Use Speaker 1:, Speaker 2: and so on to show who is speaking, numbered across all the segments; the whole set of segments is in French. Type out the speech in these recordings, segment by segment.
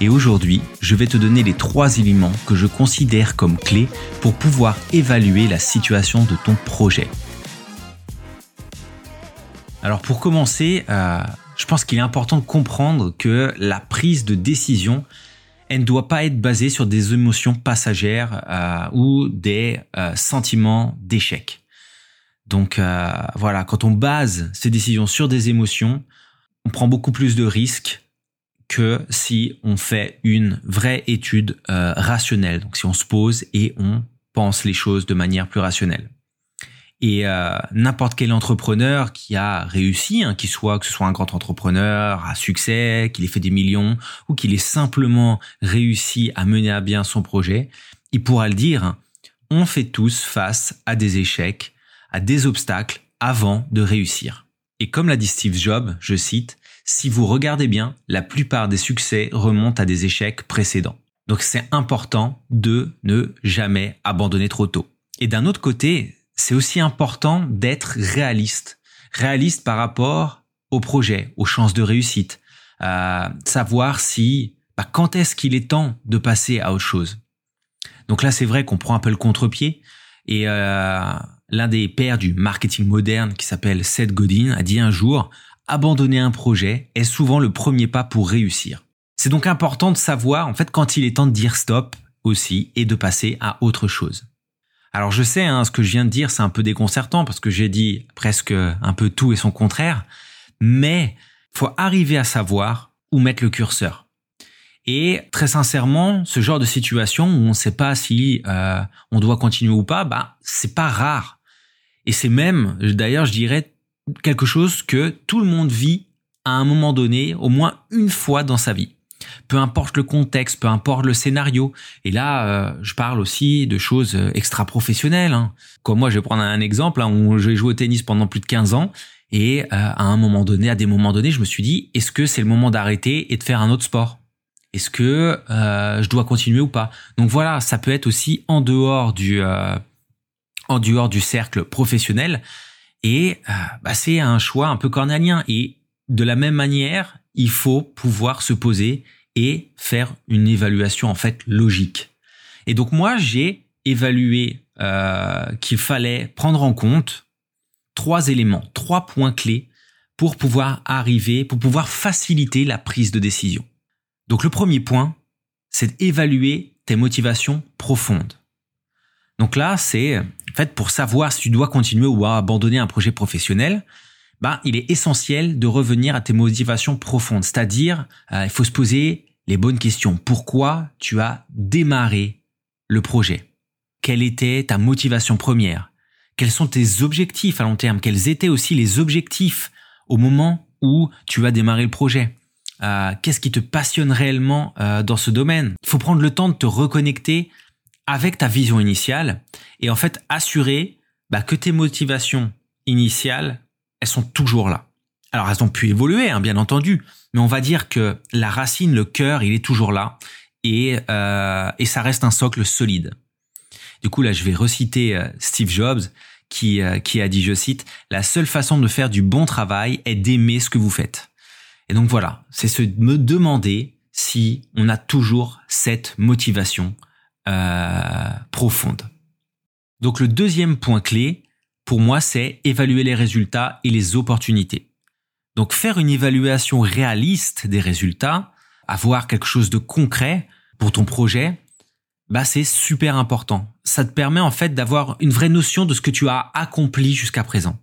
Speaker 1: et aujourd'hui, je vais te donner les trois éléments que je considère comme clés pour pouvoir évaluer la situation de ton projet. Alors pour commencer, euh, je pense qu'il est important de comprendre que la prise de décision, elle ne doit pas être basée sur des émotions passagères euh, ou des euh, sentiments d'échec. Donc voilà, quand on base ces décisions sur des émotions, on prend beaucoup plus de risques que si on fait une vraie étude euh, rationnelle. Donc si on se pose et on pense les choses de manière plus rationnelle. Et euh, n'importe quel entrepreneur qui a réussi, hein, qu'il soit que ce soit un grand entrepreneur à succès, qu'il ait fait des millions ou qu'il ait simplement réussi à mener à bien son projet, il pourra le dire. Hein, on fait tous face à des échecs, à des obstacles avant de réussir. Et comme l'a dit Steve Jobs, je cite, si vous regardez bien, la plupart des succès remontent à des échecs précédents. Donc c'est important de ne jamais abandonner trop tôt. Et d'un autre côté, c'est aussi important d'être réaliste. Réaliste par rapport au projet, aux chances de réussite. Euh, savoir si, bah, quand est-ce qu'il est temps de passer à autre chose. Donc là, c'est vrai qu'on prend un peu le contre-pied. Et euh, l'un des pères du marketing moderne, qui s'appelle Seth Godin, a dit un jour, abandonner un projet est souvent le premier pas pour réussir. C'est donc important de savoir en fait quand il est temps de dire stop aussi et de passer à autre chose. Alors je sais, hein, ce que je viens de dire, c'est un peu déconcertant parce que j'ai dit presque un peu tout et son contraire, mais faut arriver à savoir où mettre le curseur. Et très sincèrement, ce genre de situation où on ne sait pas si euh, on doit continuer ou pas, bah c'est pas rare. Et c'est même, d'ailleurs, je dirais quelque chose que tout le monde vit à un moment donné, au moins une fois dans sa vie. Peu importe le contexte, peu importe le scénario. Et là, euh, je parle aussi de choses euh, extra-professionnelles. Hein. Comme moi, je vais prendre un exemple hein, où j'ai joué au tennis pendant plus de 15 ans. Et euh, à un moment donné, à des moments donnés, je me suis dit, est-ce que c'est le moment d'arrêter et de faire un autre sport? Est-ce que je dois continuer ou pas? Donc voilà, ça peut être aussi en dehors du, en dehors du cercle professionnel. Et euh, bah, c'est un choix un peu cornélien. Et de la même manière, il faut pouvoir se poser et faire une évaluation en fait logique. Et donc moi, j'ai évalué euh, qu'il fallait prendre en compte trois éléments, trois points clés pour pouvoir arriver, pour pouvoir faciliter la prise de décision. Donc le premier point, c'est d'évaluer tes motivations profondes. Donc là, c'est en fait pour savoir si tu dois continuer ou abandonner un projet professionnel, bah, il est essentiel de revenir à tes motivations profondes. C'est-à-dire, euh, il faut se poser les bonnes questions. Pourquoi tu as démarré le projet? Quelle était ta motivation première? Quels sont tes objectifs à long terme? Quels étaient aussi les objectifs au moment où tu as démarré le projet? Euh, Qu'est-ce qui te passionne réellement euh, dans ce domaine? Il faut prendre le temps de te reconnecter avec ta vision initiale et en fait assurer bah, que tes motivations initiales, elles sont toujours là. Alors elles ont pu évoluer, hein, bien entendu, mais on va dire que la racine, le cœur, il est toujours là et, euh, ça reste un socle solide. Du coup là, je vais reciter euh, Steve Jobs qui, euh, qui a dit, je cite, La seule façon de faire du bon travail est d'aimer ce que vous faites. Et donc voilà, c'est se me demander si on a toujours cette motivation euh, profonde. Donc le deuxième point clé, pour moi, c'est évaluer les résultats et les opportunités. Donc faire une évaluation réaliste des résultats, avoir quelque chose de concret pour ton projet, bah c'est super important. Ça te permet en fait d'avoir une vraie notion de ce que tu as accompli jusqu'à présent,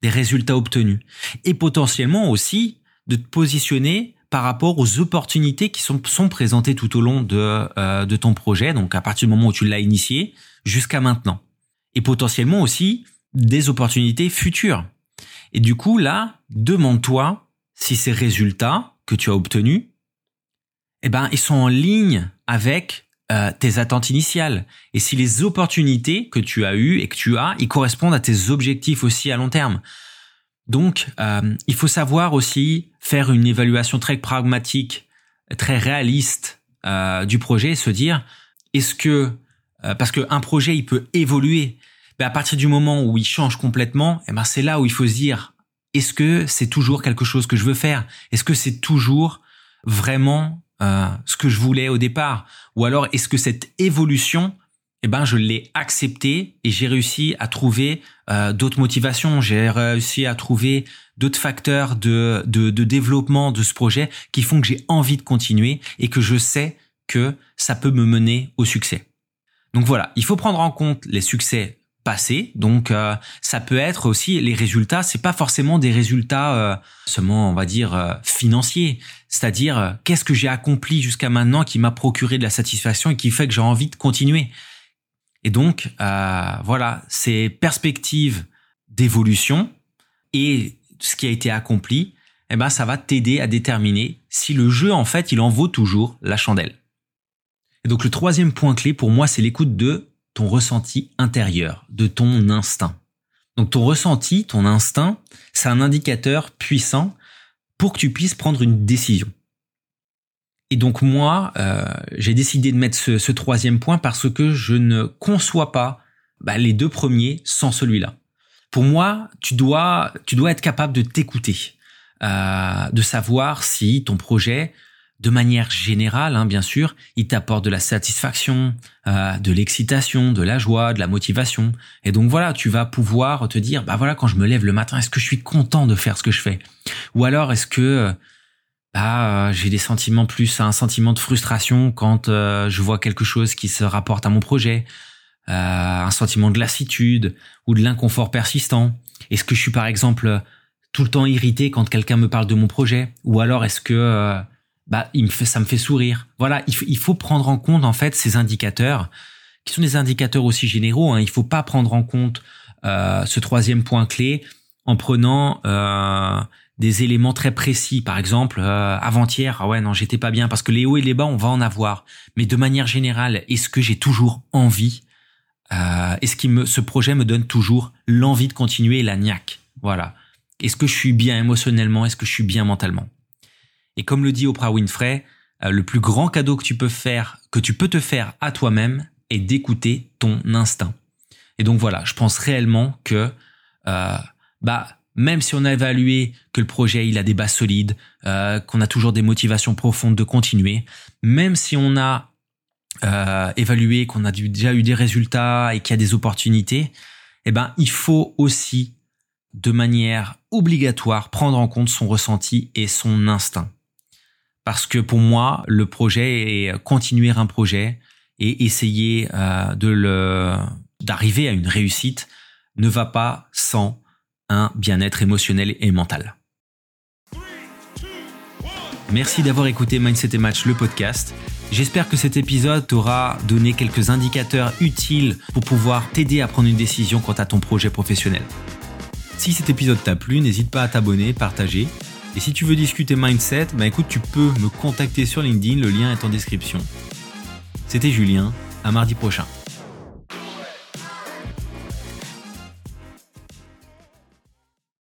Speaker 1: des résultats obtenus, et potentiellement aussi de te positionner par rapport aux opportunités qui sont, sont présentées tout au long de, euh, de ton projet, donc à partir du moment où tu l'as initié jusqu'à maintenant. Et potentiellement aussi des opportunités futures. Et du coup, là, demande-toi si ces résultats que tu as obtenus, eh ben, ils sont en ligne avec euh, tes attentes initiales et si les opportunités que tu as eues et que tu as, ils correspondent à tes objectifs aussi à long terme. Donc, euh, il faut savoir aussi faire une évaluation très pragmatique, très réaliste euh, du projet et se dire est-ce que parce qu'un projet il peut évoluer, mais à partir du moment où il change complètement, eh ben c'est là où il faut se dire est-ce que c'est toujours quelque chose que je veux faire? Est-ce que c'est toujours vraiment euh, ce que je voulais au départ? Ou alors est-ce que cette évolution, eh ben, je l'ai acceptée et j'ai réussi à trouver euh, d'autres motivations, j'ai réussi à trouver d'autres facteurs de, de, de développement de ce projet qui font que j'ai envie de continuer et que je sais que ça peut me mener au succès. Donc voilà, il faut prendre en compte les succès passé. Donc euh, ça peut être aussi les résultats, c'est pas forcément des résultats euh, seulement on va dire euh, financiers, c'est-à-dire qu'est-ce que j'ai accompli jusqu'à maintenant qui m'a procuré de la satisfaction et qui fait que j'ai envie de continuer? Et donc voilà, ces perspectives d'évolution et ce qui a été accompli, eh ben ça va t'aider à déterminer si le jeu en fait, il en vaut toujours la chandelle. Et donc le troisième point clé pour moi, c'est l'écoute de ton ressenti intérieur, de ton instinct. Donc ton ressenti, ton instinct, c'est un indicateur puissant pour que tu puisses prendre une décision. Et donc moi, euh, j'ai décidé de mettre ce, troisième point parce que je ne conçois pas bah, les deux premiers sans celui-là. Pour moi, tu dois, tu dois être capable de t'écouter, euh, de savoir si ton projet de manière générale, hein, bien sûr, il t'apporte de la satisfaction, euh, de l'excitation, de la joie, de la motivation. Et donc voilà, tu vas pouvoir te dire, bah voilà, quand je me lève le matin, est-ce que je suis content de faire ce que je fais? Ou alors est-ce que bah, j'ai des sentiments plus, un sentiment de frustration quand euh, je vois quelque chose qui se rapporte à mon projet, euh, un sentiment de lassitude ou de l'inconfort persistant. Est-ce que je suis par exemple tout le temps irrité quand quelqu'un me parle de mon projet? Ou alors est-ce que bah, il me fait, ça me fait sourire? Voilà, il, faut prendre en compte en fait ces indicateurs, qui sont des indicateurs aussi généraux. Hein. Il faut pas prendre en compte euh, ce troisième point clé en prenant euh, des éléments très précis. Par exemple, euh, avant-hier, ah ouais, non, j'étais pas bien parce que les hauts et les bas, on va en avoir. Mais de manière générale, est-ce que j'ai toujours envie euh, Est-ce que ce projet me donne toujours l'envie de continuer la niaque? Voilà. Est-ce que je suis bien émotionnellement? Est-ce que je suis bien mentalement? Et comme le dit Oprah Winfrey, euh, le plus grand cadeau que tu peux faire, que tu peux te faire à toi-même, est d'écouter ton instinct. Et donc voilà, je pense réellement que bah même si on a évalué que le projet il a des bases solides, euh, qu'on a toujours des motivations profondes de continuer, même si on a euh, évalué qu'on a déjà eu des résultats et qu'il y a des opportunités, eh ben il faut aussi de manière obligatoire prendre en compte son ressenti et son instinct. Parce que pour moi, le projet est continuer un projet et essayer euh, de le d'arriver à une réussite ne va pas sans un bien-être émotionnel et mental. Merci d'avoir écouté Mindset et Match, le podcast. J'espère que cet épisode t'aura donné quelques indicateurs utiles pour pouvoir t'aider à prendre une décision quant à ton projet professionnel. Si cet épisode t'a plu, n'hésite pas à t'abonner, partager et si tu veux discuter mindset, bah écoute, tu peux me contacter sur LinkedIn, le lien est en description. C'était Julien, à mardi prochain.